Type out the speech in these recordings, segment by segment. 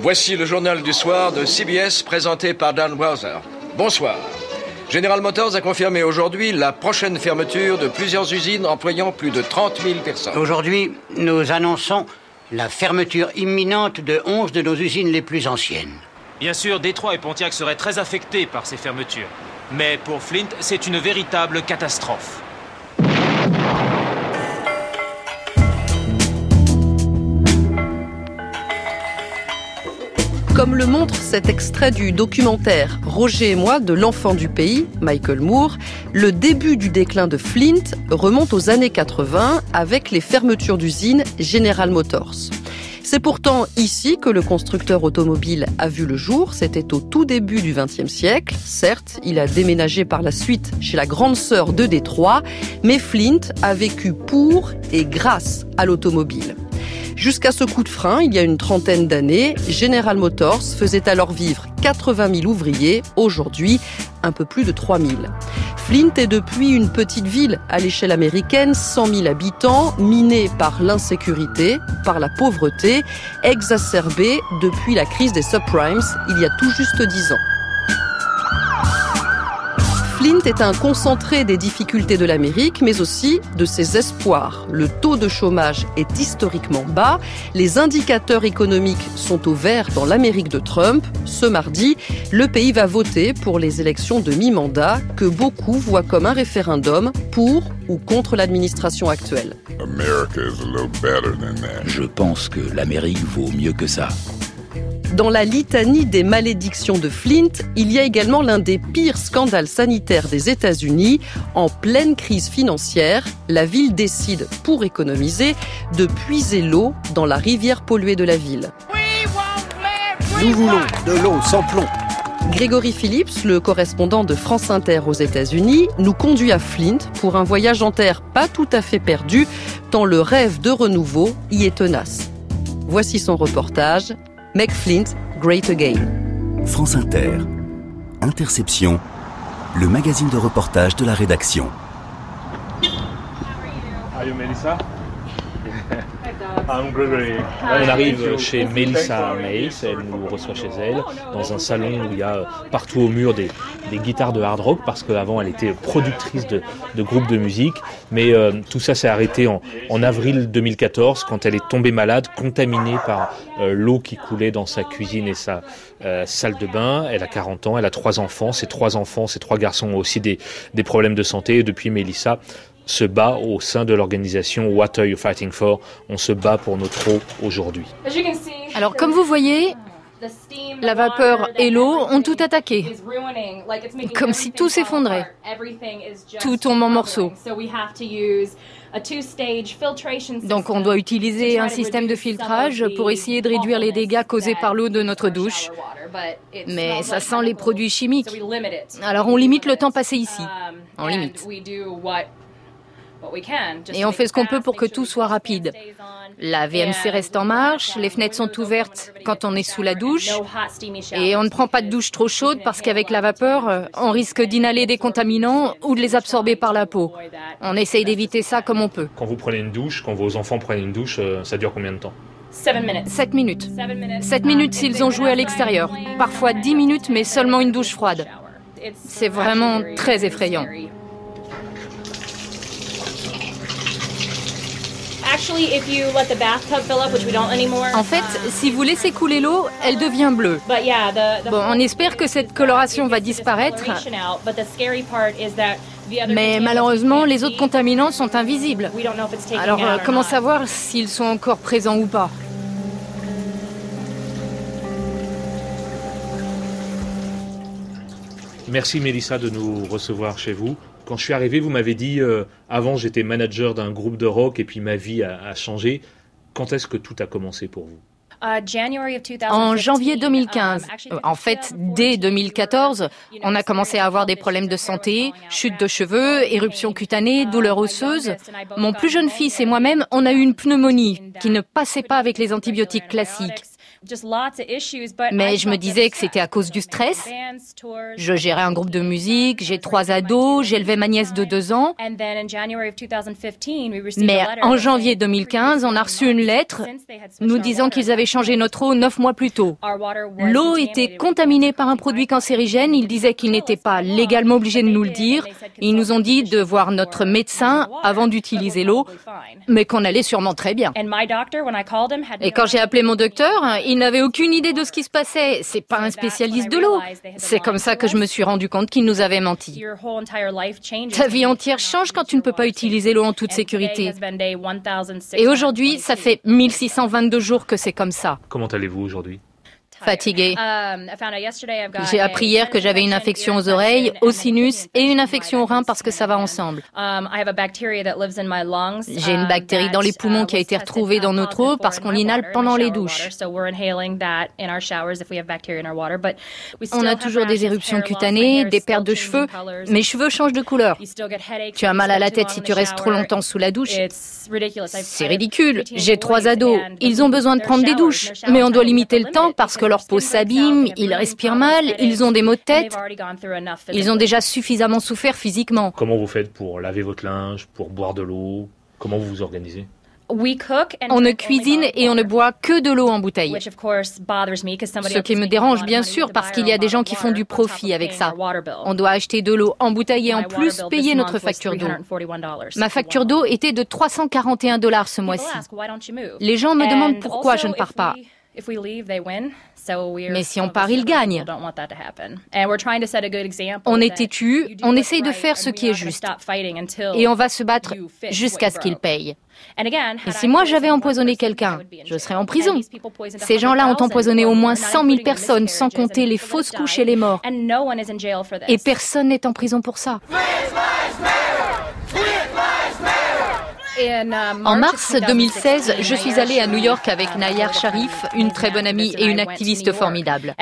Voici le journal du soir de CBS présenté par Dan Browser. Bonsoir. General Motors a confirmé aujourd'hui la prochaine fermeture de plusieurs usines employant plus de 30 000 personnes. Aujourd'hui, nous annonçons la fermeture imminente de 11 de nos usines les plus anciennes. Bien sûr, Détroit et Pontiac seraient très affectés par ces fermetures. Mais pour Flint, c'est une véritable catastrophe. Comme le montre cet extrait du documentaire Roger et moi de l'enfant du pays, Michael Moore, le début du déclin de Flint remonte aux années 80 avec les fermetures d'usines General Motors. C'est pourtant ici que le constructeur automobile a vu le jour. C'était au tout début du XXe siècle. Certes, il a déménagé par la suite chez la grande sœur de Détroit, mais Flint a vécu pour et grâce à l'automobile. Jusqu'à ce coup de frein, il y a une trentaine d'années, General Motors faisait alors vivre 80 000 ouvriers, aujourd'hui un peu plus de 3 000. Flint est depuis une petite ville à l'échelle américaine, 100 000 habitants, minée par l'insécurité, par la pauvreté, exacerbée depuis la crise des subprimes il y a tout juste 10 ans. Flint est un concentré des difficultés de l'Amérique, mais aussi de ses espoirs. Le taux de chômage est historiquement bas, les indicateurs économiques sont au vert dans l'Amérique de Trump. Ce mardi, le pays va voter pour les élections de mi-mandat que beaucoup voient comme un référendum pour ou contre l'administration actuelle. Je pense que l'Amérique vaut mieux que ça. Dans la litanie des malédictions de Flint, il y a également l'un des pires scandales sanitaires des États-Unis. En pleine crise financière, la ville décide, pour économiser, de puiser l'eau dans la rivière polluée de la ville. Nous voulons de l'eau sans plomb. Grégory Phillips, le correspondant de France Inter aux États-Unis, nous conduit à Flint pour un voyage en terre pas tout à fait perdu, tant le rêve de renouveau y est tenace. Voici son reportage Make Flint Great Again. France Inter. Interception. Le magazine de reportage de la rédaction. On arrive chez Melissa Mays, elle nous reçoit chez elle, dans un salon où il y a partout au mur des, guitares de hard rock, parce qu'avant elle était productrice de, groupes de musique. Mais euh, tout ça s'est arrêté en, avril 2014, quand elle est tombée malade, contaminée par euh, l'eau qui coulait dans sa cuisine et sa euh, salle de bain. Elle a 40 ans, elle a trois enfants. Ces trois enfants, ces trois garçons ont aussi des, des problèmes de santé. Et depuis, Melissa se bat au sein de l'organisation What Are You Fighting For On se bat pour notre eau aujourd'hui. Alors comme vous voyez, la vapeur et l'eau ont tout attaqué, comme si tout s'effondrait. Tout tombe en morceaux. Donc on doit utiliser un système de filtrage pour essayer de réduire les dégâts causés par l'eau de notre douche. Mais ça sent les produits chimiques. Alors on limite le temps passé ici. On limite. Et on fait ce qu'on peut pour que tout soit rapide. La VMC reste en marche, les fenêtres sont ouvertes quand on est sous la douche et on ne prend pas de douche trop chaude parce qu'avec la vapeur, on risque d'inhaler des contaminants ou de les absorber par la peau. On essaye d'éviter ça comme on peut. Quand vous prenez une douche, quand vos enfants prennent une douche, euh, ça dure combien de temps? 7 minutes. 7 minutes s'ils ont joué à l'extérieur. Parfois 10 minutes, mais seulement une douche froide. C'est vraiment très effrayant. En fait, si vous laissez couler l'eau, elle devient bleue. Bon, on espère que cette coloration va disparaître. Mais malheureusement, les autres contaminants sont invisibles. Alors, euh, comment savoir s'ils sont encore présents ou pas? Merci Mélissa de nous recevoir chez vous. Quand je suis arrivé, vous m'avez dit, euh, avant j'étais manager d'un groupe de rock et puis ma vie a, changé. Quand est-ce que tout a commencé pour vous? En janvier 2015, um, euh, en fait dès 2014, on a commencé à avoir des problèmes de santé, chute de cheveux, éruption cutanée, douleurs osseuses. Mon plus jeune fils et moi-même, on a eu une pneumonie qui ne passait pas avec les antibiotiques classiques. Mais je me disais que c'était à cause du stress. Je gérais un groupe de musique, j'ai trois ados, j'élevais ma nièce de deux ans. Mais en janvier 2015, on a reçu une lettre nous disant qu'ils avaient changé notre eau neuf mois plus tôt. L'eau était contaminée par un produit cancérigène. Ils disaient qu'ils n'étaient pas légalement obligés de nous le dire. Ils nous ont dit de voir notre médecin avant d'utiliser l'eau, mais qu'on allait sûrement très bien. Et quand j'ai appelé mon docteur, il n'avait aucune idée de ce qui se passait. C'est pas un spécialiste de l'eau. C'est comme ça que je me suis rendu compte qu'il nous avait menti. Ta vie entière change quand tu ne peux pas utiliser l'eau en toute sécurité. Et aujourd'hui, ça fait 1622 jours que c'est comme ça. Comment allez-vous aujourd'hui? Fatiguée. J'ai appris hier que j'avais une infection aux oreilles, au sinus et une infection aux reins parce que ça va ensemble. J'ai une bactérie dans les poumons qui a été retrouvée dans notre eau parce qu'on l'inhale pendant les douches. On a toujours des éruptions cutanées, des pertes de cheveux. Mes cheveux changent de couleur. Tu as mal à la tête si tu restes trop longtemps sous la douche. C'est ridicule. J'ai trois ados. Ils ont besoin de prendre des douches. Mais on doit limiter le temps parce que leur peau s'abîme, ils respirent mal, ils ont des maux de tête. Ils ont déjà suffisamment souffert physiquement. Comment vous faites pour laver votre linge, pour boire de l'eau? Comment vous vous organisez? On ne cuisine et on ne boit que de l'eau en bouteille. Ce qui me dérange bien sûr parce qu'il y a des gens qui font du profit avec ça. On doit acheter de l'eau embouteillée en plus payer notre facture d'eau. Ma facture d'eau était de 341 dollars ce mois-ci. Les gens me demandent pourquoi je ne pars pas. Mais si on part, ils gagnent. On est têtu, on essaye de faire ce qui est juste. Et on va se battre jusqu'à ce qu'ils payent. Et si moi j'avais empoisonné quelqu'un, je serais en prison. Ces gens-là ont empoisonné au moins 100 000 personnes, sans compter les fausses couches et les morts. Et personne n'est en prison pour ça. En mars 2016, je suis allée à New York avec Nayar Sharif, une très bonne amie et une activiste formidable.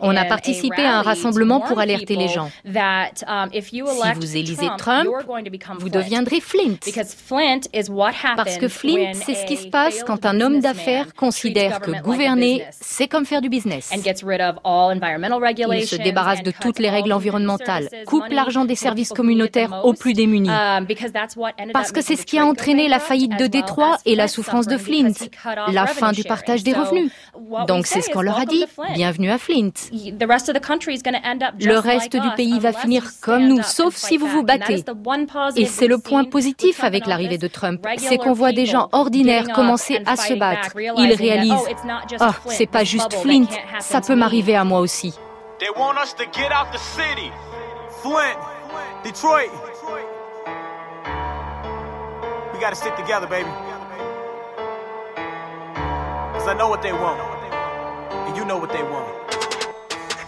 On a participé à un rassemblement pour alerter les gens. Si vous élisez Trump, vous deviendrez Flint. Parce que Flint, c'est ce qui se passe quand un homme d'affaires considère que gouverner, c'est comme faire du business. Il se débarrasse de toutes les règles environnementales, coupe l'argent des services communautaires aux plus démunis. Parce que c'est ce qui a entraîné la faillite de Détroit et la souffrance de Flint, la fin du partage des revenus. Donc c'est ce qu'on leur a dit, bienvenue à Flint. Le reste du pays va finir comme nous, sauf si vous vous battez. Et c'est le point positif avec l'arrivée de Trump, c'est qu'on voit des gens ordinaires commencer à se battre. Ils réalisent, oh, c'est pas juste Flint, ça peut m'arriver à moi aussi. Flint, Detroit. We gotta stick together, baby. Cause I know what they want. And you know what they want.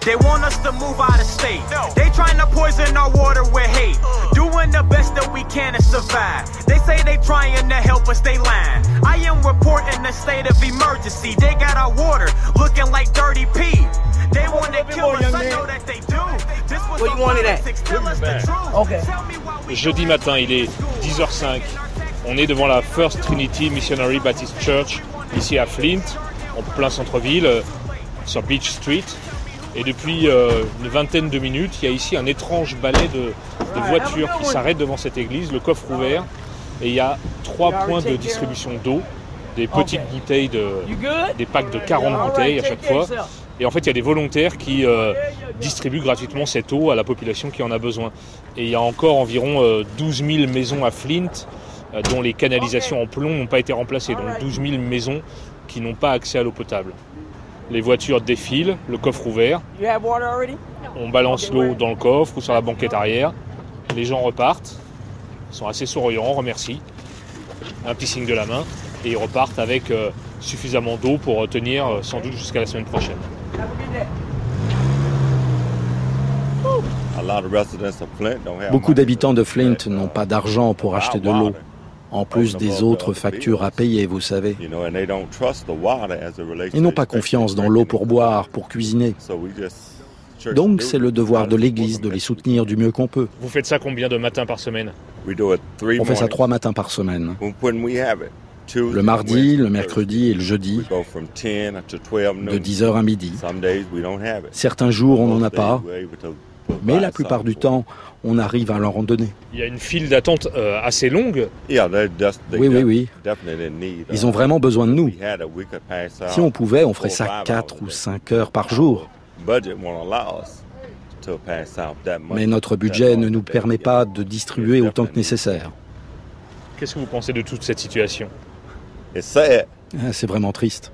They want us to move out of state. They trying to poison our water with hate. Doing the best that we can to survive. They say they trying to help us, they lying. I am reporting a state of emergency. They got our water looking like dirty pee. They want to kill us, I know that they do. This was Where you wanted at? Okay. Jeudi matin, il est 10h05. On est devant la First Trinity Missionary Baptist Church, ici à Flint, en plein centre-ville, euh, sur Beach Street. Et depuis euh, une vingtaine de minutes, il y a ici un étrange balai de, voitures qui s'arrêtent devant cette église, le coffre ouvert. Et il y a trois points de distribution d'eau, des petites bouteilles, de, des packs de 40 bouteilles à chaque fois. Et en fait, il y a des volontaires qui euh, distribuent gratuitement cette eau à la population qui en a besoin. Et il y a encore environ 12 000 maisons à Flint dont les canalisations en plomb n'ont pas été remplacées, donc 12 000 maisons qui n'ont pas accès à l'eau potable. Les voitures défilent, le coffre ouvert, on balance l'eau dans le coffre ou sur la banquette arrière, les gens repartent, sont assez souriants, remercient, un petit signe de la main, et ils repartent avec euh, suffisamment d'eau pour tenir euh, sans doute jusqu'à la semaine prochaine. Beaucoup d'habitants de Flint n'ont pas d'argent pour acheter de l'eau en plus des autres factures à payer, vous savez. Ils n'ont pas confiance dans l'eau pour boire, pour cuisiner. Donc c'est le devoir de l'Église de les soutenir du mieux qu'on peut. Vous faites ça combien de matins par semaine? On fait ça trois matins par semaine. Le mardi, le mercredi et le jeudi, de 10h à midi. Certains jours, on n'en a pas, mais la plupart du temps, on arrive à leur en donner. Il y a une file d'attente euh, assez longue. Oui, oui, oui. Ils ont vraiment besoin de nous. Si on pouvait, on ferait ça 4 ou 5 heures par jour. Mais notre budget ne nous permet pas de distribuer autant que nécessaire. Qu'est-ce que vous pensez de toute cette situation? Ah, C'est vraiment triste.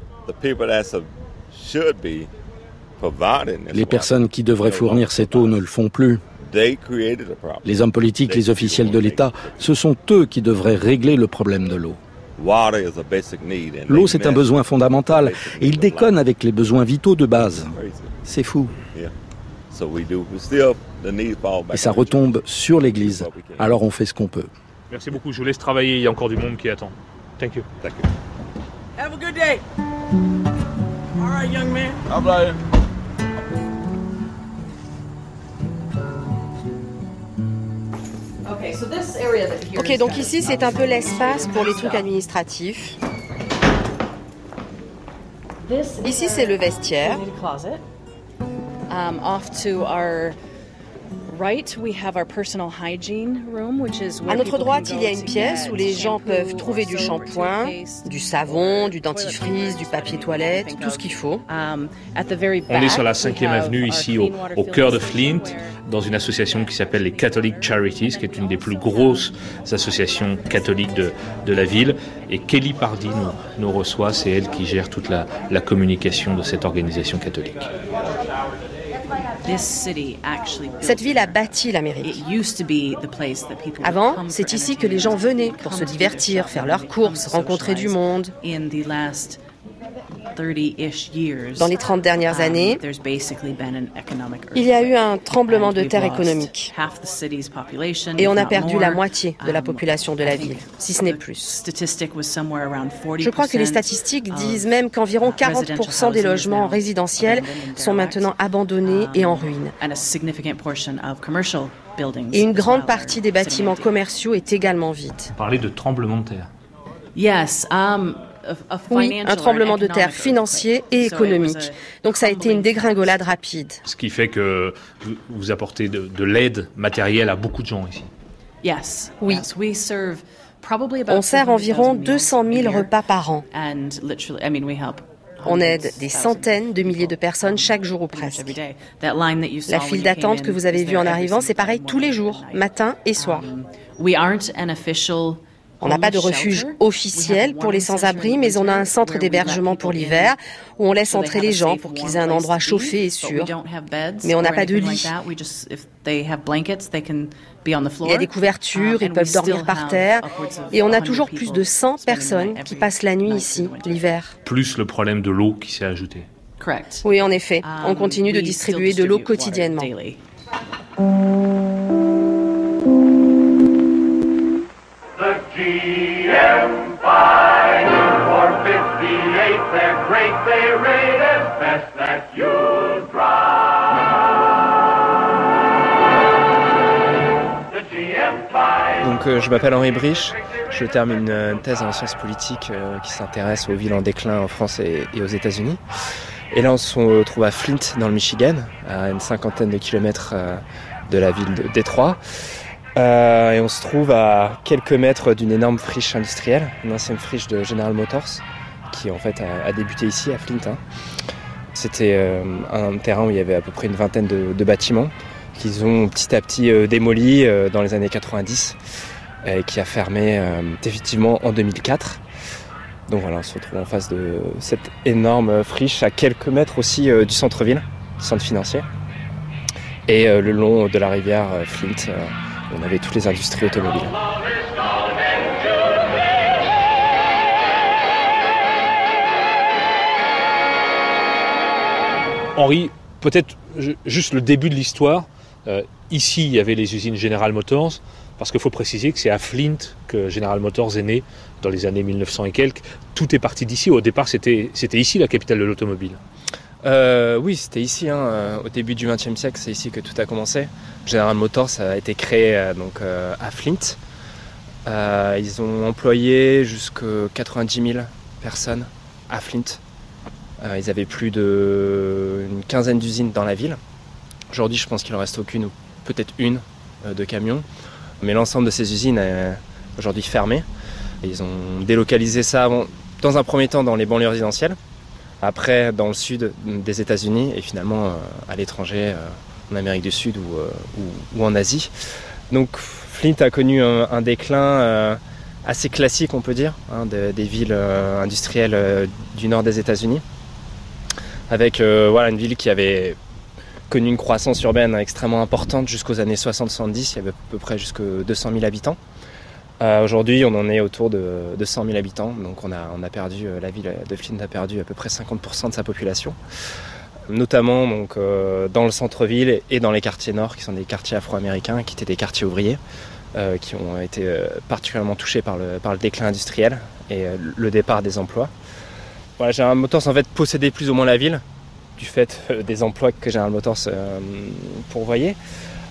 Les personnes qui devraient fournir cette eau ne le font plus. Les hommes politiques, les officiels de l'État, ce sont eux qui devraient régler le problème de l'eau. L'eau, c'est un besoin fondamental et ils déconnent avec les besoins vitaux de base. C'est fou. Et ça retombe sur l'Église. Alors on fait ce qu'on peut. Merci beaucoup. Je vous laisse travailler. Il y a encore du monde qui attend. Thank you. Thank you. Have a good day. All right, young man. Ok, donc ici c'est un peu l'espace pour les trucs administratifs. Ici c'est le vestiaire. Um, off to our à notre droite, il y a une pièce où les gens peuvent trouver du shampoing, du savon, du dentifrice, du papier toilette, tout ce qu'il faut. Um, On est sur la 5e avenue ici au, au, cœur de Flint, dans une association qui s'appelle les Catholic Charities, qui est une des plus grosses associations catholiques de, de la ville. Et Kelly Pardy nous, nous reçoit, c'est elle qui gère toute la, la communication de cette organisation catholique. Cette ville a bâti l'Amérique. Avant, c'est ici que les gens venaient pour se divertir, faire leurs courses, rencontrer du monde. Dans les 30 dernières um, années, il y a eu un tremblement de terre économique. Et on a perdu la moitié de la um, population de la ville, si ce n'est plus. Je crois que les statistiques disent même qu'environ 40% des logements résidentiels sont maintenant abandonnés et en um, ruine. Et une grande partie des bâtiments commerciaux est également vide. Parler de tremblement de terre. Yes, oui, un tremblement de terre financier et économique. Donc ça a été une dégringolade rapide. Ce qui fait que vous apportez de, l'aide matérielle à beaucoup de gens ici. Oui. On sert environ 200 000 repas par an. On aide des centaines de milliers de personnes chaque jour ou presque. La file d'attente que vous avez vue en arrivant, c'est pareil tous les jours, matin et soir. On n'a pas de refuge officiel pour les sans-abri, mais on a un centre d'hébergement pour l'hiver où on laisse entrer les gens pour qu'ils aient un endroit chauffé et sûr. Mais on n'a pas de lit. Il y a des couvertures, ils peuvent dormir par terre. Et on a toujours plus de 100 personnes qui passent la nuit ici, l'hiver. Plus le problème de l'eau qui s'est ajouté. Oui, en effet. On continue de distribuer de l'eau quotidiennement. Donc euh, je m'appelle Henri Briche, je termine une thèse en sciences politiques euh, qui s'intéresse aux villes en déclin en France et, aux États-Unis. Et là on se trouve à Flint dans le Michigan, à une cinquantaine de kilomètres euh, de la ville de Détroit. Euh, et on se trouve à quelques mètres d'une énorme friche industrielle, une ancienne friche de General Motors, qui en fait a, débuté ici à Flint. Hein. C'était euh, un terrain où il y avait à peu près une vingtaine de, bâtiments qu'ils ont petit à petit euh, démolis dans les années 90 et qui a fermé définitivement en 2004. Donc voilà, on se retrouve en face de cette énorme friche à quelques mètres aussi du centre-ville, centre financier. Et le long de la rivière Flint, on avait toutes les industries automobiles. Henri, peut-être juste le début de l'histoire. Euh, ici, il y avait les usines General Motors, parce qu'il faut préciser que c'est à Flint que General Motors est né dans les années 1900 et quelques. Tout est parti d'ici. Au départ, c'était ici la capitale de l'automobile. Euh, oui, c'était ici. Hein, euh, au début du XXe siècle, c'est ici que tout a commencé. General Motors a été créé euh, donc, à Flint. Euh, ils ont employé jusqu'à 90 000 personnes à Flint. Euh, ils avaient plus d'une quinzaine d'usines dans la ville. Aujourd'hui, je pense qu'il en reste aucune ou peut-être une euh, de camions. Mais l'ensemble de ces usines est aujourd'hui fermé. Ils ont délocalisé ça dans un premier temps dans les banlieues résidentielles, après dans le sud des États-Unis et finalement à l'étranger, en Amérique du Sud ou, en Asie. Donc Flint a connu un, déclin assez classique, on peut dire, hein, des villes industrielles du nord des États-Unis avec euh, voilà, une ville qui avait connu une croissance urbaine extrêmement importante jusqu'aux années 60-70, il y avait à peu près jusqu'à 200 000 habitants. Euh, aujourd'hui, on en est autour de, 100 000 habitants, donc on a, on a perdu, euh, la ville de Flint a perdu à peu près 50% de sa population, notamment donc, dans le centre-ville et dans les quartiers nord, qui sont des quartiers afro-américains, qui étaient des quartiers ouvriers, qui ont été particulièrement touchés par le, par le déclin industriel et le départ des emplois. General Motors en fait possédait plus ou moins la ville du fait euh, des emplois que General Motors euh, pourvoyait.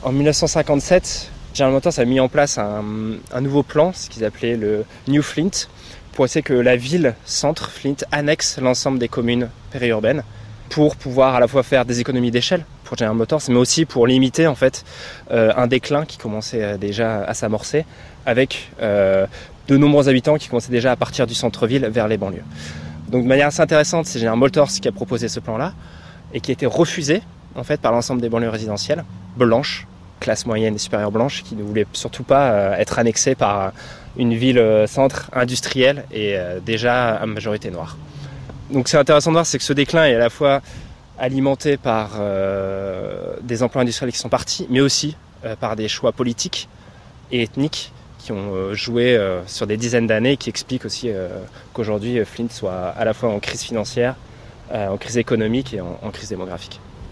En 1957, General Motors a mis en place un, nouveau plan, ce qu'ils appelaient le New Flint, pour essayer que la ville centre Flint annexe l'ensemble des communes périurbaines pour pouvoir à la fois faire des économies d'échelle pour General Motors, mais aussi pour limiter en fait euh, un déclin qui commençait déjà à s'amorcer avec de nombreux habitants qui commençaient déjà à partir du centre-ville vers les banlieues. Donc de manière assez intéressante, c'est General Motors qui a proposé ce plan-là et qui a été refusé en fait par l'ensemble des banlieues résidentielles blanches, classe moyenne et supérieure blanche, qui ne voulaient surtout pas euh, être annexées par une ville euh, centre industrielle et euh, déjà à majorité noire. Donc c'est intéressant de voir, c'est que ce déclin est à la fois alimenté par des emplois industriels qui sont partis, mais aussi par des choix politiques et ethniques qui ont euh, joué euh, sur des dizaines d'années, qui expliquent aussi euh, qu'aujourd'hui Flint soit à la fois en crise financière, en crise économique et en, crise démographique.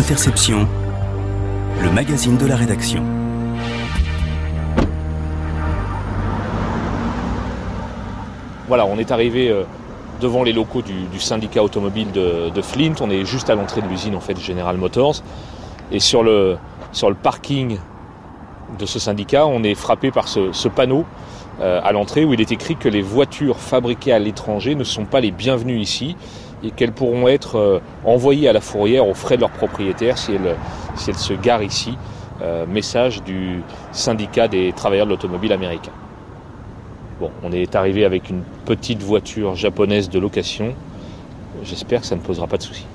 Interception, le magazine de la rédaction. Voilà, on est arrivé euh, devant les locaux du, syndicat automobile de, Flint. On est juste à l'entrée de l'usine en fait General Motors. Et sur le, parking de ce syndicat, on est frappé par ce, panneau euh, à l'entrée où il est écrit que les voitures fabriquées à l'étranger ne sont pas les bienvenues ici et qu'elles pourront être euh, envoyées à la fourrière aux frais de leur propriétaire si elles, si se garent ici. Euh, message du syndicat des travailleurs de l'automobile américain. Bon, on est arrivé avec une petite voiture japonaise de location. J'espère que ça ne posera pas de soucis.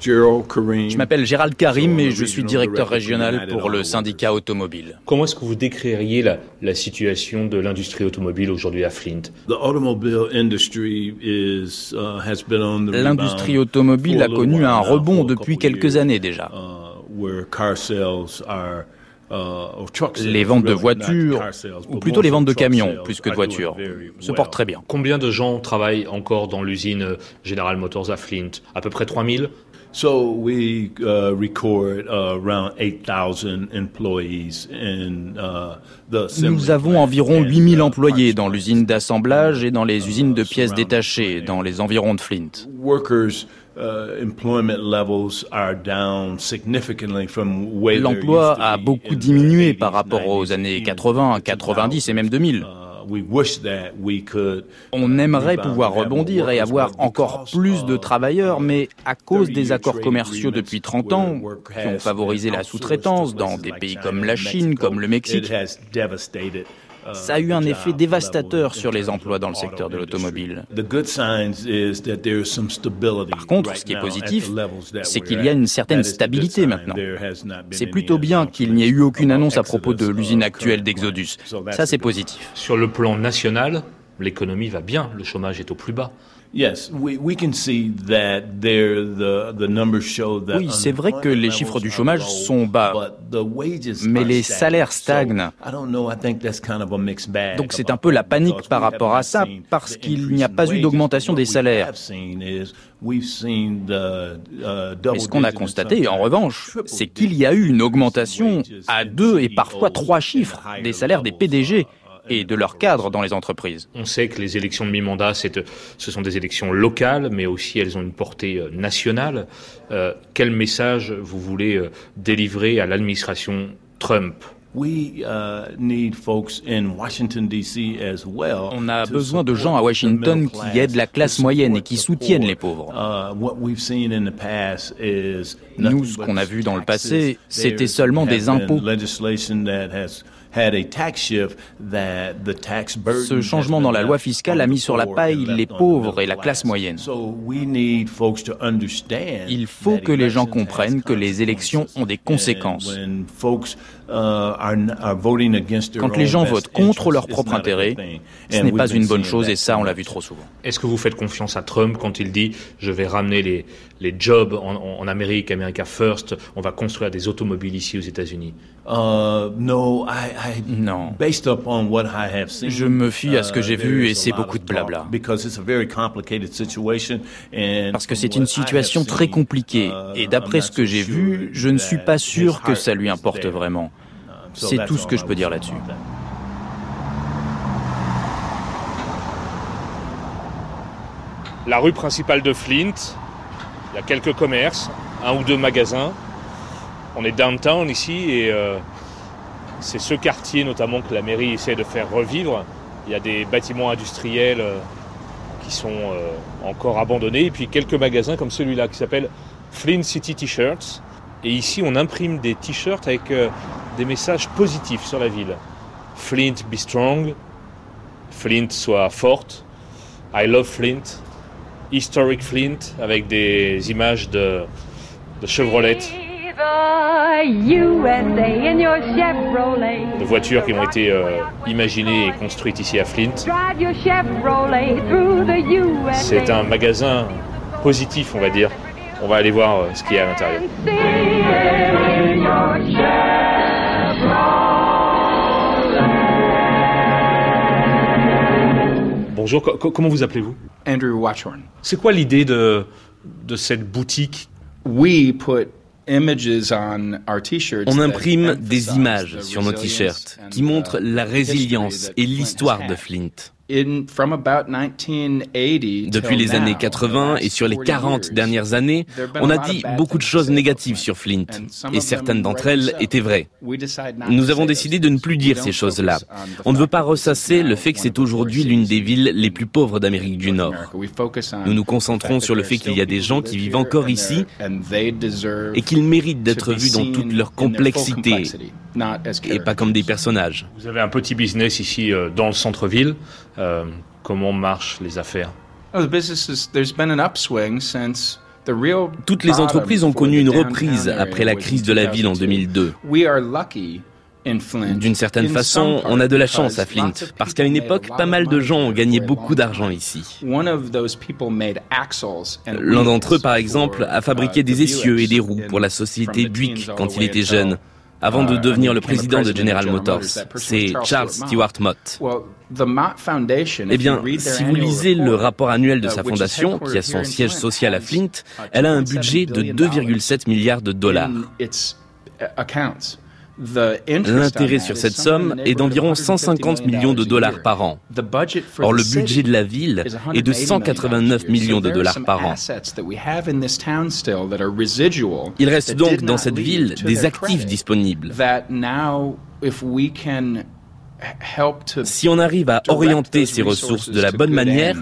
Je m'appelle Gérald Karim et je suis directeur régional pour le syndicat automobile. Comment est-ce que vous décririez la, situation de l'industrie automobile aujourd'hui à Flint? Uh, L'industrie automobile a connu un rebond depuis quelques années déjà. Uh, uh, les ventes de voitures, ou plutôt les ventes de camions, plus que de voitures, se portent très bien. Combien de gens travaillent encore dans l'usine General Motors à Flint? À peu près 3000 So we uh, record uh, around 8,000 employees in uh, the Nous avons environ 8000 employés dans l'usine d'assemblage et dans les usines de pièces détachées dans les environs de Flint. Workers L'emploi a beaucoup diminué par rapport aux années 80, 90 et même 2000. On aimerait pouvoir rebondir et avoir encore plus de travailleurs, mais à cause des accords commerciaux depuis 30 ans, qui ont favorisé la sous-traitance dans des pays comme la Chine, comme le Mexique, ça a eu un effet dévastateur sur les emplois dans le secteur de l'automobile. Par contre, ce qui est positif, c'est qu'il y a une certaine stabilité maintenant. C'est plutôt bien qu'il n'y ait eu aucune annonce à propos de l'usine actuelle d'Exodus. Ça, c'est positif. Sur le plan national, l'économie va bien, le chômage est au plus bas. Oui, c'est vrai que les chiffres du chômage sont bas, mais les salaires stagnent. Donc c'est un peu la panique par rapport à ça, parce qu'il n'y a pas eu d'augmentation des salaires. Mais ce qu'on a constaté, en revanche, c'est qu'il y a eu une augmentation à deux et parfois trois chiffres des salaires des PDG et de leurs cadres dans les entreprises. On sait que les élections de mi-mandat, ce sont des élections locales, mais aussi elles ont une portée euh, nationale. Euh, quel message vous voulez euh, délivrer à l'administration Trump? On a besoin de gens à Washington qui aident la classe moyenne et qui soutiennent les pauvres. Uh, Nous, ce qu'on a vu dans le passé, c'était seulement des impôts. Ce changement dans la loi fiscale a mis sur la paille les pauvres et la classe moyenne. Il faut que les gens comprennent que les élections ont des conséquences. Uh, Quand les gens votent contre leur propre intérêt, ce n'est pas une bonne chose et ça, on l'a vu trop souvent. Est-ce que vous faites confiance à Trump quand il dit je vais ramener les, les jobs en, Amérique, America First, on va construire des automobiles ici aux États-Unis? Uh, Non. Je me fie à ce que j'ai uh, vu et c'est beaucoup de blabla. Parce que c'est une situation très compliquée et d'après ce que j'ai vu, je ne suis pas sûr que ça lui importe vraiment. C'est tout ce que je peux dire là-dessus. La rue principale de Flint, il y a quelques commerces, un ou deux magasins. On est downtown ici et euh, c'est ce quartier notamment que la mairie essaie de faire revivre. Il y a des bâtiments industriels euh, qui sont euh, encore abandonnés et puis quelques magasins comme celui-là qui s'appelle Flint City T-shirts. Et ici on imprime des t-shirts avec des messages positifs sur la ville. Flint be strong, Flint soit forte, I love Flint, Historic Flint avec des images de, de Chevrolet. De voitures qui ont été euh, imaginées et construites ici à Flint. C'est un magasin positif, on va dire. On va aller voir euh, ce qu'il y a à l'intérieur. Bonjour, comment vous appelez-vous? Andrew Watchorn. C'est quoi l'idée de, de cette boutique? We put on on imprime des images sur nos t-shirts qui montrent uh, la résilience et l'histoire de Flint. Depuis les années 80 et sur les 40 dernières années, on a dit beaucoup de choses négatives sur Flint, et certaines d'entre elles étaient vraies. Nous avons décidé de ne plus dire ces choses-là. On ne veut pas ressasser le fait que c'est aujourd'hui l'une des villes les plus pauvres d'Amérique du Nord. Nous nous concentrons sur le fait qu'il y a des gens qui vivent encore ici et qu'ils méritent d'être vus dans toute leur complexité et pas comme des personnages. Vous avez un petit business ici euh, dans le centre-ville. Euh, comment marchent les affaires oh, Toutes les entreprises ont connu une reprise après la crise de la ville en 2002. D'une certaine façon, on a de la chance à Flint, parce qu'à une époque, pas mal de gens ont gagné beaucoup d'argent ici. L'un d'entre eux, par exemple, a fabriqué des essieux et des roues pour la société Buick quand il était jeune avant de devenir le président de General Motors. C'est Charles Stewart Mott. Eh bien, si vous lisez le rapport annuel de sa fondation, qui a son siège social à Flint, elle a un budget de 2,7 milliards de dollars. L'intérêt sur cette somme est d'environ 150 millions de dollars par an. Or, le budget de la ville est de 189 millions de dollars par an. Il reste donc dans cette ville des actifs disponibles. Si on arrive à orienter ces ressources de la bonne manière,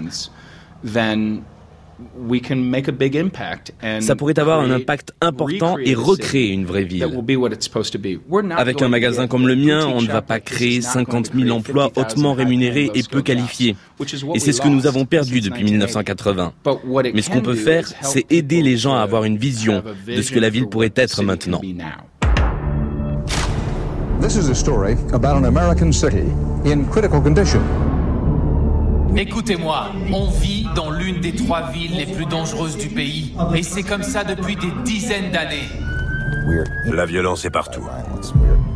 ça pourrait avoir un impact important et recréer une vraie ville. Avec un magasin comme le mien, on ne va pas créer 50 000 emplois hautement rémunérés et peu qualifiés. Et c'est ce que nous avons perdu depuis 1980. Mais ce qu'on peut faire, c'est aider les gens à avoir une vision de ce que la ville pourrait être maintenant. This is a story about an American city in critical condition. Écoutez-moi, on vit dans l'une des trois villes les plus dangereuses du pays. Et c'est comme ça depuis des dizaines d'années. La violence est partout.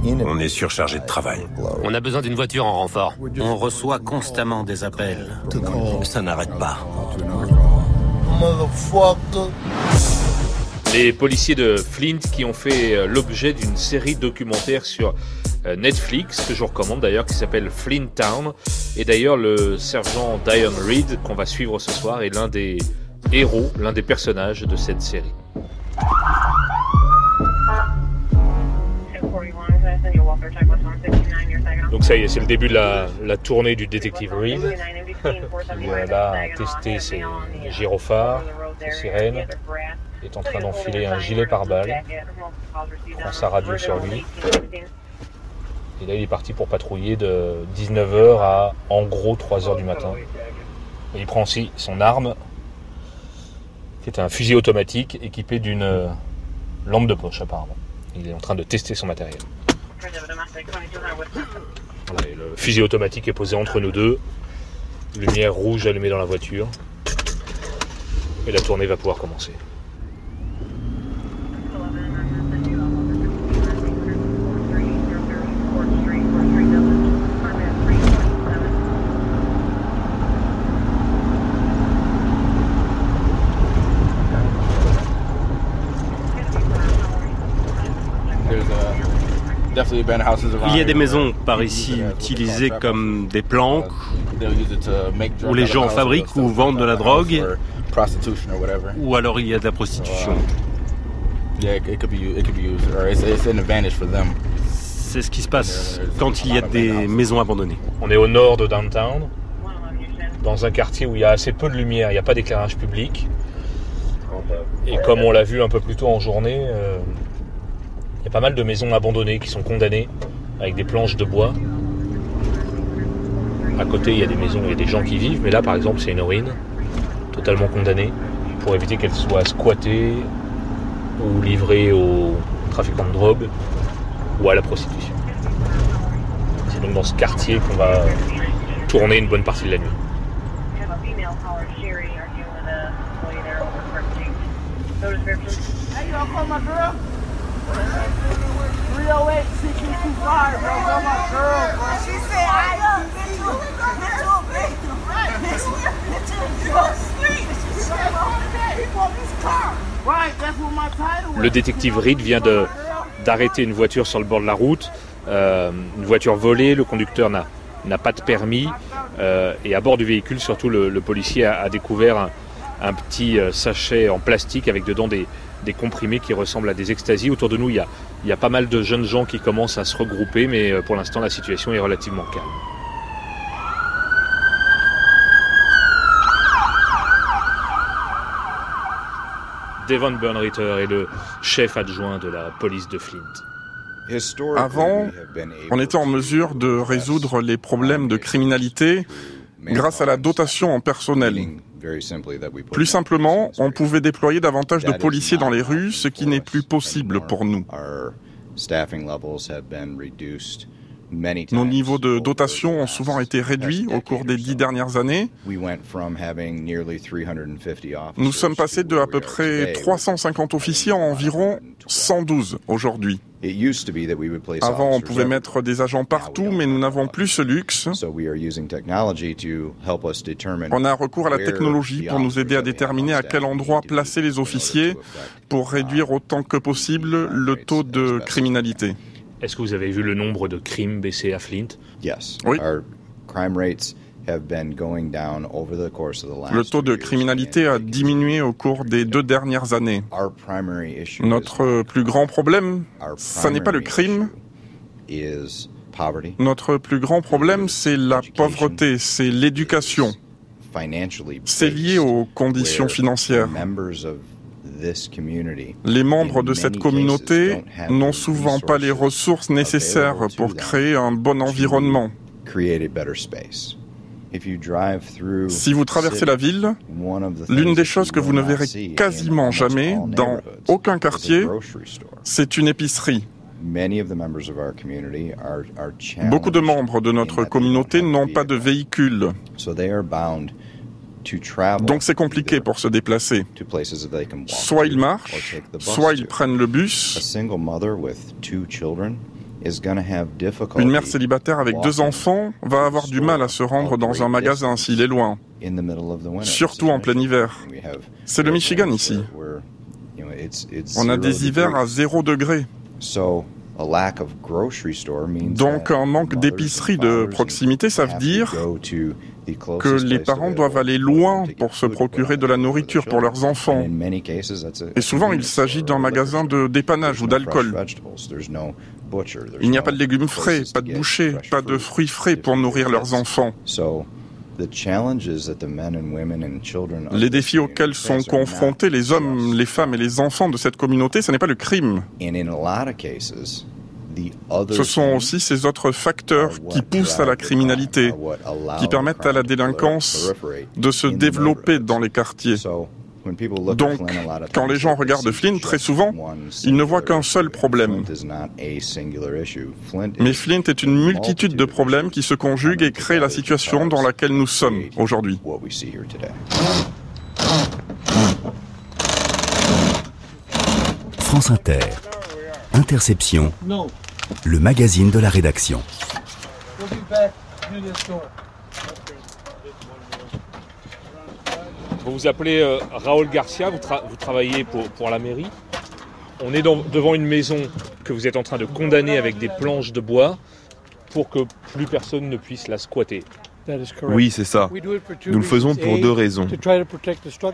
On est surchargé de travail. On a besoin d'une voiture en renfort. On reçoit constamment des appels. Ça n'arrête pas. Les policiers de Flint qui ont fait euh, l'objet d'une série documentaire sur euh, Netflix, que je recommande d'ailleurs, qui s'appelle Flint Town. Et d'ailleurs, le sergent Diane Reed, qu'on va suivre ce soir, est l'un des héros, l'un des personnages de cette série. Donc ça y est, c'est le début de la, tournée du détective Reed, là a testé ses gyrophares, ses sirènes, est en train d'enfiler un gilet pare-balles, prend sa radio sur lui. Et là, il est parti pour patrouiller de 19h à en gros 3h du matin. Et il prend aussi son arme, qui est un fusil automatique équipé d'une euh, lampe de poche apparemment. Il est en train de tester son matériel. le fusil automatique est posé entre nous deux. Lumière rouge allumée dans la voiture. Et la tournée va pouvoir commencer. Il y a des maisons par ici utilisées comme des planques, où les gens fabriquent ou vendent de la drogue, ou alors il y a de la prostitution. C'est ce qui se passe quand il y a des maisons abandonnées. On est au nord de downtown, dans un quartier où il y a assez peu de lumière, il n'y a pas d'éclairage public. Et comme on l'a vu un peu plus tôt en journée, euh, pas mal de maisons abandonnées qui sont condamnées avec des planches de bois. À côté, il y a des maisons, il y a des gens qui vivent, mais là, par exemple, c'est une ruine totalement condamnée pour éviter qu'elle soit squattée ou livrée aux trafiquants de drogue ou à la prostitution. C'est donc dans ce quartier qu'on va tourner une bonne partie de la nuit. Le détective Reed vient d'arrêter une voiture sur le bord de la route, euh, une voiture volée, le conducteur n'a pas de permis euh, et à bord du véhicule surtout le, policier a, découvert un, petit euh, sachet en plastique avec dedans des, des comprimés qui ressemblent à des extasies. Autour de nous, il y, a, il y a pas mal de jeunes gens qui commencent à se regrouper, mais euh, pour l'instant, la situation est relativement calme. Devon Burnritter est le chef adjoint de la police de Flint. Avant, on était en mesure de résoudre les problèmes de criminalité grâce à la dotation en personnel. Plus simplement, on pouvait déployer davantage de policiers dans les rues, ce qui n'est plus possible pour nous. Nos niveaux de dotation ont souvent été réduits au cours des dix dernières années. Nous sommes passés de à peu près 350 officiers à environ 112 aujourd'hui. Avant, on pouvait mettre des agents partout, mais nous n'avons plus ce luxe. On a recours à la technologie pour nous aider à déterminer à quel endroit placer les officiers pour réduire autant que possible le taux de criminalité. Est-ce que vous avez vu le nombre de crimes baisser à Flint? Oui. Le taux de criminalité a diminué au cours des deux dernières années. Notre plus grand problème, ce n'est pas le crime. Notre plus grand problème, c'est la pauvreté, c'est l'éducation. C'est lié aux conditions financières. Les membres de cette communauté n'ont souvent pas les ressources nécessaires pour créer un bon environnement. Si vous traversez la ville, l'une des choses que vous ne verrez quasiment jamais dans aucun quartier, c'est une épicerie. Beaucoup de membres de notre communauté n'ont pas de véhicule. Donc c'est compliqué pour se déplacer. Soit ils marchent, soit ils prennent le bus. Une mère célibataire avec deux enfants va avoir du mal à se rendre dans un magasin s'il est loin, surtout en plein hiver. C'est le Michigan ici. On a des hivers à zéro degré. Donc un manque d'épicerie de proximité, ça veut dire que les parents doivent aller loin pour se procurer de la nourriture pour leurs enfants. Et souvent, il s'agit d'un magasin de dépannage ou d'alcool. Il n'y a pas de légumes frais, pas de bouchers, pas de fruits frais pour nourrir leurs enfants. Les défis auxquels sont confrontés les hommes, les femmes et les enfants de cette communauté, ce n'est pas le crime. Ce sont aussi ces autres facteurs qui poussent à la criminalité, qui permettent à la délinquance de se développer dans les quartiers. Donc, quand les gens regardent Flint, très souvent, ils ne voient qu'un seul problème. Mais Flint est une multitude de problèmes qui se conjuguent et créent la situation dans laquelle nous sommes aujourd'hui. France Inter. Interception. Le magazine de la rédaction. Vous vous appelez euh, Raoul Garcia, vous, travaillez pour, la mairie. On est devant une maison que vous êtes en train de condamner avec des planches de bois pour que plus personne ne puisse la squatter. Oui, c'est ça. Nous le faisons pour deux raisons.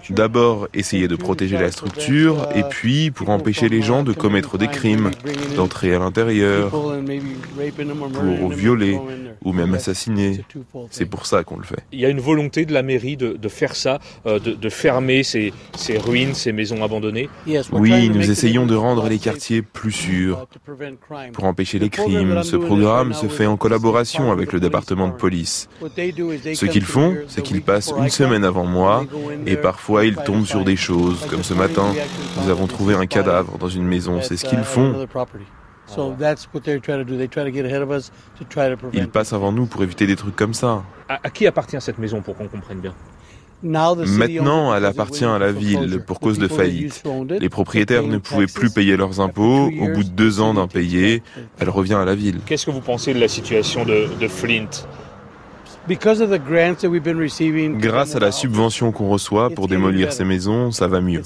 D'abord, essayer de protéger la structure, et puis pour empêcher les gens de commettre des crimes, d'entrer à l'intérieur, pour violer ou même assassiner. C'est pour ça qu'on le fait. Il y a une volonté de la mairie de, faire ça, euh, de, fermer ces, ces, ruines, ces maisons abandonnées Oui, nous essayons de rendre les quartiers plus sûrs pour empêcher les crimes. Ce programme se fait en collaboration avec le département de police. Ce qu'ils font, c'est qu'ils passent une semaine avant moi et parfois ils tombent sur des choses. Comme ce matin, nous avons trouvé un cadavre dans une maison. C'est ce qu'ils font. Ils passent avant nous pour éviter des trucs comme ça. À, qui appartient cette maison pour qu'on comprenne bien? Maintenant, elle appartient à la ville pour cause de faillite. Les propriétaires ne pouvaient plus payer leurs impôts. Au bout de deux ans d'impayés, elle revient à la ville. Qu'est-ce que vous pensez de la situation de Flint? Grâce à la subvention qu'on reçoit pour démolir ces maisons, ça va mieux.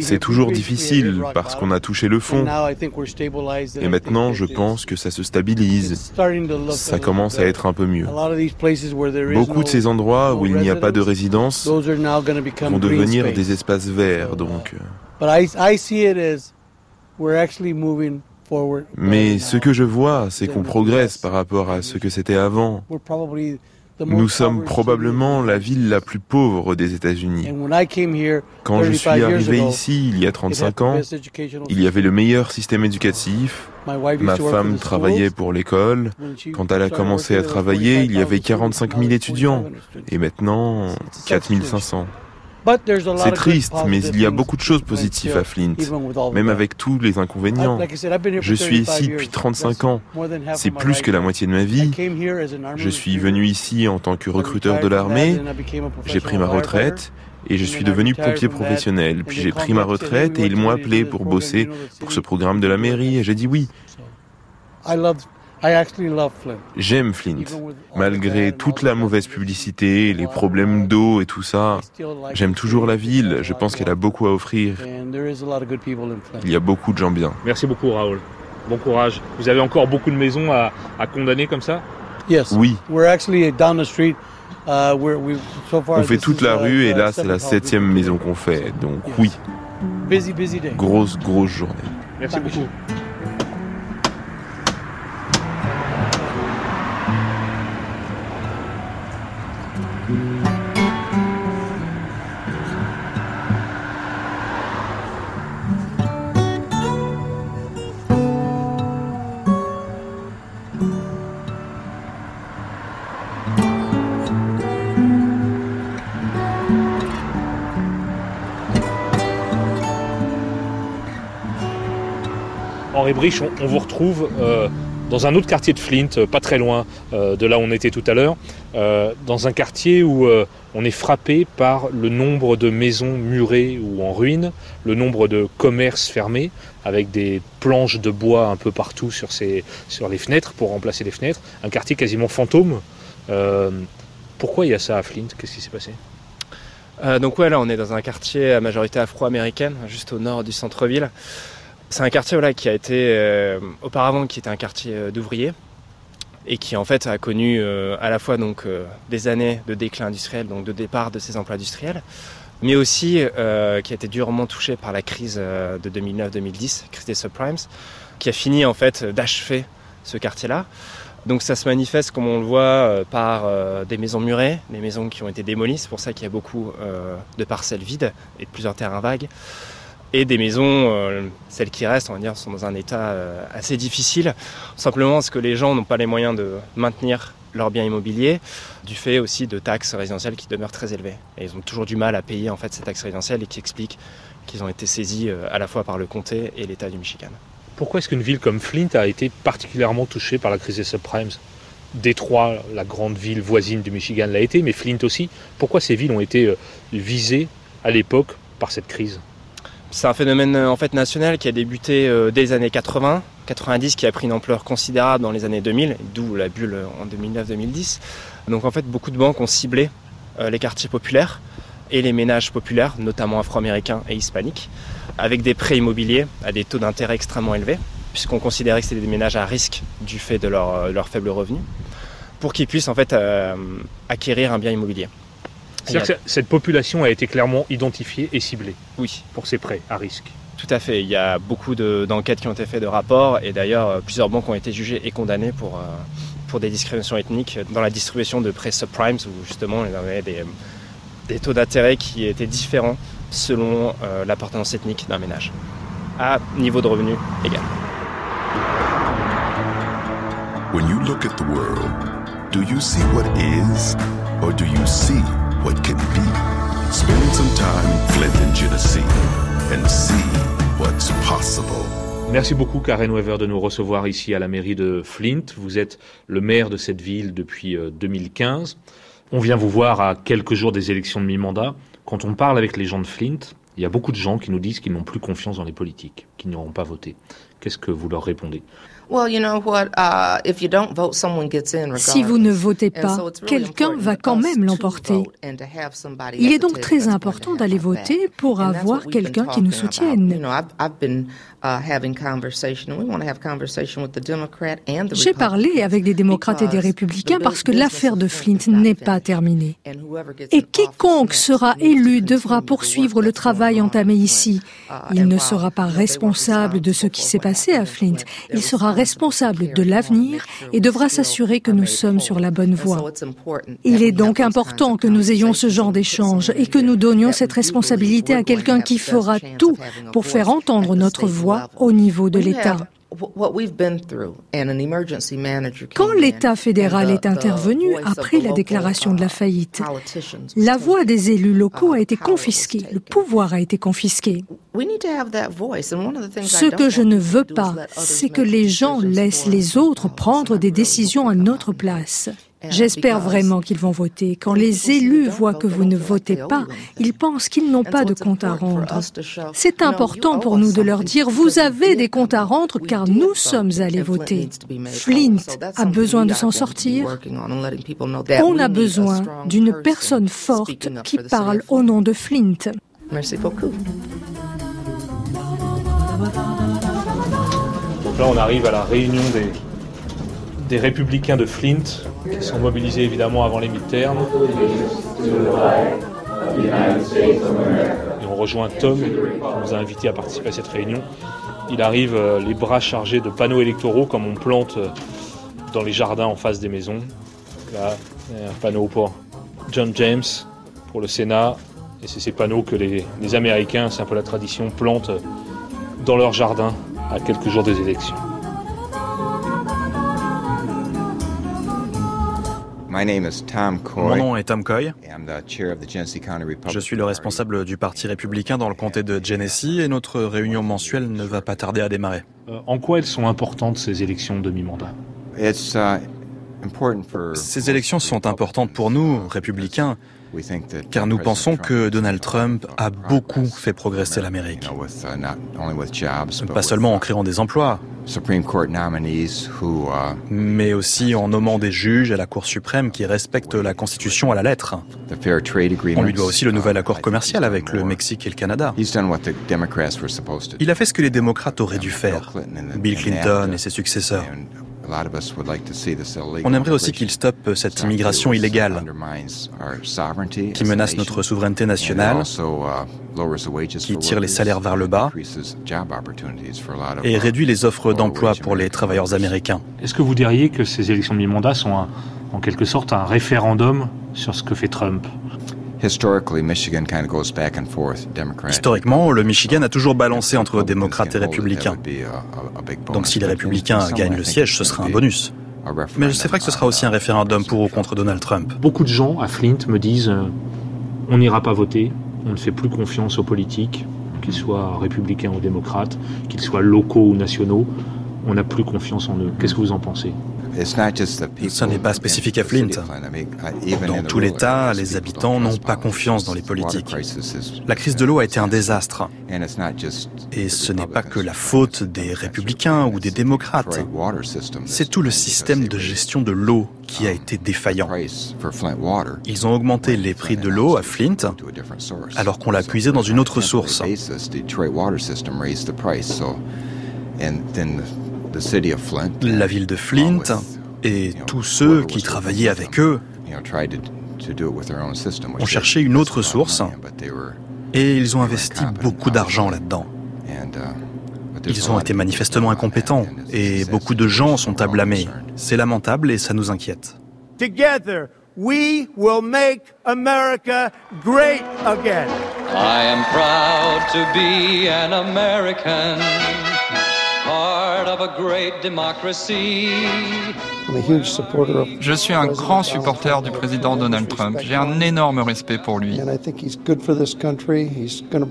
C'est toujours difficile parce qu'on a touché le fond. Et maintenant, je pense que ça se stabilise. Ça commence à être un peu mieux. Beaucoup de ces endroits où il n'y a pas de résidence vont devenir des espaces verts, donc. Mais ce que je vois, c'est qu'on progresse par rapport à ce que c'était avant. Nous sommes probablement la ville la plus pauvre des États-Unis. Quand je suis arrivé ici il y a 35 ans, il y avait le meilleur système éducatif. Ma femme travaillait pour l'école. Quand elle a commencé à travailler, il y avait 45 000 étudiants. Et maintenant, 4 500. C'est triste, mais il y a beaucoup de choses positives à Flint, même avec tous les inconvénients. Je suis ici depuis 35 ans. C'est plus que la moitié de ma vie. Je suis venu ici en tant que recruteur de l'armée. J'ai pris ma retraite et je suis devenu pompier professionnel. Puis j'ai pris ma retraite et ils m'ont appelé pour bosser pour ce programme de la mairie et j'ai dit oui. J'aime Flint. Malgré toute la mauvaise publicité, les problèmes d'eau et tout ça, j'aime toujours la ville. Je pense qu'elle a beaucoup à offrir. Il y a beaucoup de gens bien. Merci beaucoup, Raoul. Bon courage. Vous avez encore beaucoup de maisons à, condamner comme ça? Oui. Uh, on fait toute la rue et là c'est la septième maison qu'on fait, donc oui. Grosse, grosse journée. Merci beaucoup. On, vous retrouve euh, dans un autre quartier de Flint, euh, pas très loin euh, de là où on était tout à l'heure, dans un quartier où on est frappé par le nombre de maisons murées ou en ruine, le nombre de commerces fermés, avec des planches de bois un peu partout sur, sur les fenêtres pour remplacer les fenêtres, un quartier quasiment fantôme. pourquoi il y a ça à Flint? Qu'est-ce qui s'est passé? Donc ouais, là on est dans un quartier à majorité afro-américaine, juste au nord du centre-ville. C'est un quartier qui a été euh, auparavant qui était un quartier euh, d'ouvriers et qui en fait a connu euh, à la fois donc des années de déclin industriel, donc de départ de ces emplois industriels, mais aussi qui a été durement touché par la crise de 2009-2010, crise des subprimes, qui a fini en fait d'achever ce quartier-là. Donc ça se manifeste, comme on le voit, par des maisons murées, des maisons qui ont été démolies. C'est pour ça qu'il y a beaucoup de parcelles vides et de plusieurs terrains vagues et des maisons, euh, celles qui restent, on va dire, sont dans un état euh, assez difficile, simplement parce que les gens n'ont pas les moyens de maintenir leurs biens immobiliers, du fait aussi de taxes résidentielles qui demeurent très élevées? Et ils ont toujours du mal à payer en fait ces taxes résidentielles et qui expliquent qu'ils ont été saisis euh, à la fois par le comté et l'État du Michigan. Pourquoi est-ce qu'une ville comme Flint a été particulièrement touchée par la crise des subprimes? Détroit, la grande ville voisine du Michigan, l'a été, mais Flint aussi. Pourquoi ces villes ont été visées à l'époque par cette crise? C'est un phénomène euh, en fait national qui a débuté euh, dès les années 80, 90, qui a pris une ampleur considérable dans les années 2000, d'où la bulle euh, en 2009-2010. Donc en fait, beaucoup de banques ont ciblé les quartiers populaires et les ménages populaires, notamment afro-américains et hispaniques, avec des prêts immobiliers à des taux d'intérêt extrêmement élevés, puisqu'on considérait que c'était des ménages à risque du fait de leur, leur faible revenu, pour qu'ils puissent en fait acquérir un bien immobilier. C'est-à-dire que cette population a été clairement identifiée et ciblée Oui. Pour ces prêts à risque Tout à fait. Il y a beaucoup d'enquêtes qui ont été faites, de rapports, et d'ailleurs, euh, plusieurs banques ont été jugées et condamnées pour, euh, pour des discriminations ethniques dans la distribution de prêts subprimes, où justement, il y avait des, des taux d'intérêt qui étaient différents selon euh, l'appartenance ethnique d'un ménage, à niveau de revenu égal. When you look at the world, do you see what is, or do you see what can be. Spend some time and see what's possible. Merci beaucoup Karen Weaver de nous recevoir ici à la mairie de Flint. Vous êtes le maire de cette ville depuis 2015. Euh, on vient vous voir à quelques jours des élections de mi-mandat. Quand on parle avec les gens de Flint, il y a beaucoup de gens qui nous disent qu'ils n'ont plus confiance dans les politiques, qu'ils n'auront pas voté. Qu'est-ce que vous leur répondez? Si vous ne votez pas, quelqu'un va quand même l'emporter. Il est donc très important d'aller voter pour avoir quelqu'un qui nous soutienne. J'ai parlé avec des démocrates et des républicains parce que l'affaire de Flint n'est pas terminée. Et quiconque sera élu devra poursuivre le travail entamé ici. Uh, Il ne sera pas responsable de ce qui s'est passé à Flint. Il sera responsable de l'avenir et devra s'assurer que nous sommes sur la bonne voie. Il est donc important que nous ayons ce genre d'échange et que nous donnions cette responsabilité à quelqu'un qui fera tout pour faire entendre notre voix au niveau de l'État. Quand l'État fédéral est intervenu après la déclaration de la faillite, la voix des élus locaux a été confisquée, le pouvoir a été confisqué. Ce que je ne veux pas, c'est que les gens laissent les autres prendre des décisions à notre place. J'espère vraiment qu'ils vont voter. Quand les élus voient que vous ne votez pas, ils pensent qu'ils n'ont pas de compte à rendre. C'est important pour nous de leur dire, vous avez des comptes à rendre car nous sommes allés voter. Flint a besoin de s'en sortir. On a besoin d'une personne forte qui parle au nom de Flint. Merci beaucoup. Donc là, on arrive à la réunion des, des républicains de Flint qui sont mobilisés évidemment avant les midterms. Et on rejoint Tom qui nous a invités à participer à cette réunion. Il arrive euh, les bras chargés de panneaux électoraux comme on plante euh, dans les jardins en face des maisons. Là, un panneau pour John James, pour le Sénat. Et c'est ces panneaux que les, les Américains, c'est un peu la tradition, plantent dans leur jardin à quelques jours des élections. Mon nom est Tom Coy. Je suis le responsable du Parti républicain dans le comté de Genesee et notre réunion mensuelle ne va pas tarder à démarrer. Euh, en quoi elles sont importantes ces élections de mi-mandat? Ces élections sont importantes pour nous, républicains, car nous pensons que Donald Trump a beaucoup fait progresser l'Amérique. Pas seulement en créant des emplois, mais aussi en nommant des juges à la Cour suprême qui respectent la Constitution à la lettre. On lui doit aussi le nouvel accord commercial avec le Mexique et le Canada. Il a fait ce que les démocrates auraient dû faire, Bill Clinton et ses successeurs. On aimerait aussi qu'il stoppe cette immigration illégale qui menace notre souveraineté nationale, uh, qui tire les salaires vers le bas et réduit les offres d'emploi pour les travailleurs américains. Est-ce que vous diriez que ces élections de mi-mandat sont en quelque sorte un référendum sur ce que fait Trump? Historiquement, le Michigan a toujours balancé entre démocrates et républicains. Donc si les républicains gagnent le siège, ce sera un bonus. Mais c'est vrai que ce sera aussi un référendum pour ou contre Donald Trump. Beaucoup de gens à Flint me disent euh, on n'ira pas voter, on ne fait plus confiance aux politiques, qu'ils soient républicains ou démocrates, qu'ils soient locaux ou nationaux, on n'a plus confiance en eux. Qu'est-ce que vous en pensez? Ce n'est pas spécifique à Flint. Dans tout l'État, les habitants n'ont pas confiance dans les politiques. La crise de l'eau a été un désastre. Et ce n'est pas que la faute des républicains ou des démocrates. C'est tout le système de gestion de l'eau qui a été défaillant. Ils ont augmenté les prix de l'eau à Flint alors qu'on l'a puisé dans une autre source. La ville de Flint et tous ceux qui travaillaient avec eux ont cherché une autre source et ils ont investi beaucoup d'argent là-dedans. Ils ont été manifestement incompétents et beaucoup de gens sont à blâmer. C'est lamentable et ça nous inquiète. Together, we will make America great again. I am proud to be an American. Je suis un grand supporter du président Donald Trump. J'ai un énorme respect pour lui.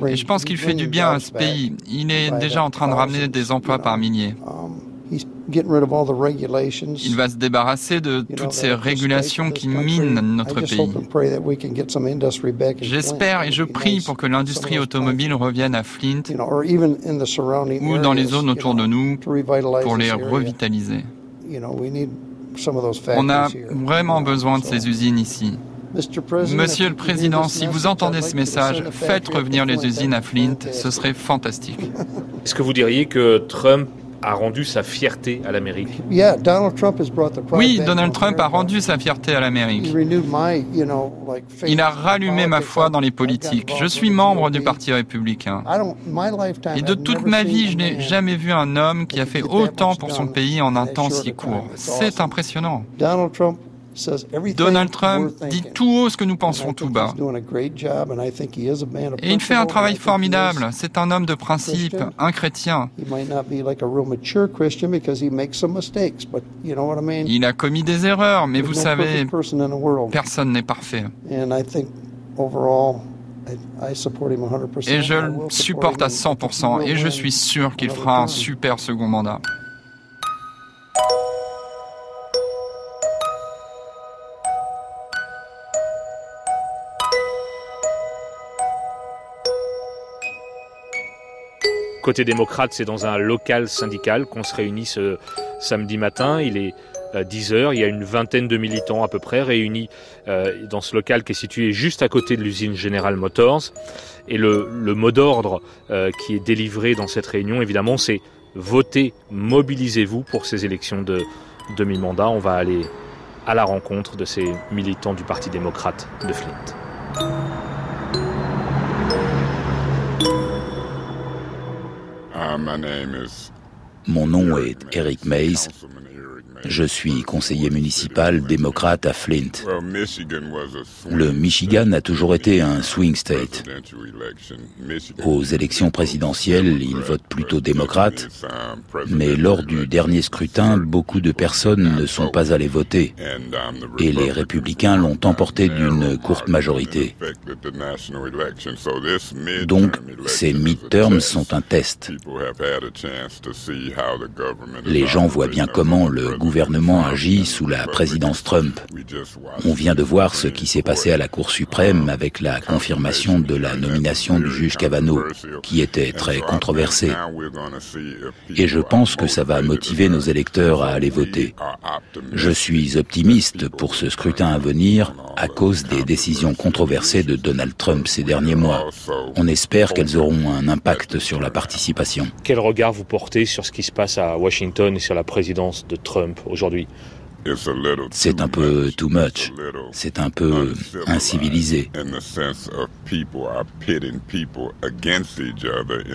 Et je pense qu'il fait du bien à ce pays. Il est déjà en train de ramener des emplois par milliers. Il va se débarrasser de toutes ces régulations qui minent notre pays. J'espère et je prie pour que l'industrie automobile revienne à Flint ou dans les zones autour de nous pour les revitaliser. On a vraiment besoin de ces usines ici. Monsieur le Président, si vous entendez ce message, faites revenir les usines à Flint, ce serait fantastique. Est-ce que vous diriez que Trump a rendu sa fierté à l'Amérique. Oui, Donald Trump a rendu sa fierté à l'Amérique. Il a rallumé ma foi dans les politiques. Je suis membre du Parti républicain. Et de toute ma vie, je n'ai jamais vu un homme qui a fait autant pour son pays en un temps si court. C'est impressionnant. Donald Trump dit tout haut ce que nous pensons tout bas. Et il fait un travail formidable. C'est un homme de principe, un chrétien. Il a commis des erreurs, mais vous savez, personne n'est parfait. Et je le supporte à 100% et je suis sûr qu'il fera un super second mandat. Côté démocrate, c'est dans un local syndical qu'on se réunit ce samedi matin. Il est 10 euh, heures. Il y a une vingtaine de militants à peu près réunis euh, dans ce local qui est situé juste à côté de l'usine General Motors. Et le, mot d'ordre euh, qui est délivré dans cette réunion, évidemment, c'est votez, mobilisez-vous pour ces élections de demi-mandat. On va aller à la rencontre de ces militants du Parti démocrate de Flint. Mon nom est Eric Mays Je suis conseiller municipal démocrate à Flint. Le Michigan a toujours été un swing state. Aux élections présidentielles, il vote plutôt démocrate, mais lors du dernier scrutin, beaucoup de personnes ne sont pas allées voter et les républicains l'ont emporté d'une courte majorité. Donc, ces midterms sont un test. Les gens voient bien comment le gouvernement agit sous la présidence Trump. On vient de voir ce qui s'est passé à la Cour suprême avec la confirmation de la nomination du juge Kavanaugh, qui était très controversée. Et je pense que ça va motiver nos électeurs à aller voter. Je suis optimiste pour ce scrutin à venir à cause des décisions controversées de Donald Trump ces derniers mois. On espère qu'elles auront un impact sur la participation. Quel regard vous portez sur ce qui se passe à Washington et sur la présidence de Trump? Aujourd'hui c'est un peu too much. C'est un peu incivilisé.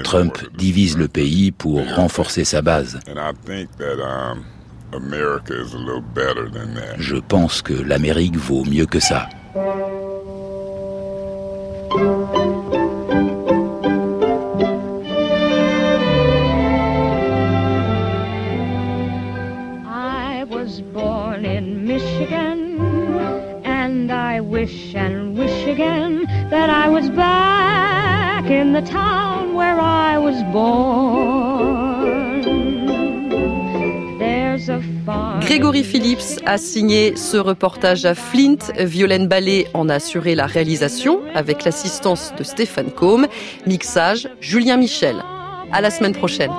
Trump divise le pays pour renforcer sa base. Je pense que l'Amérique vaut mieux que ça. Grégory Phillips a signé ce reportage à Flint. Violaine Ballet en a assuré la réalisation avec l'assistance de Stéphane Combe. Mixage, Julien Michel. À la semaine prochaine.